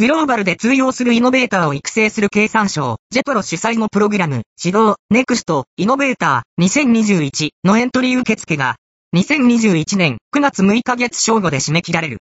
グローバルで通用するイノベーターを育成する経産省、ジェトロ主催のプログラム、指導、ネクスト、イノベーター2021のエントリー受付が、2021年9月6日月正午で締め切られる。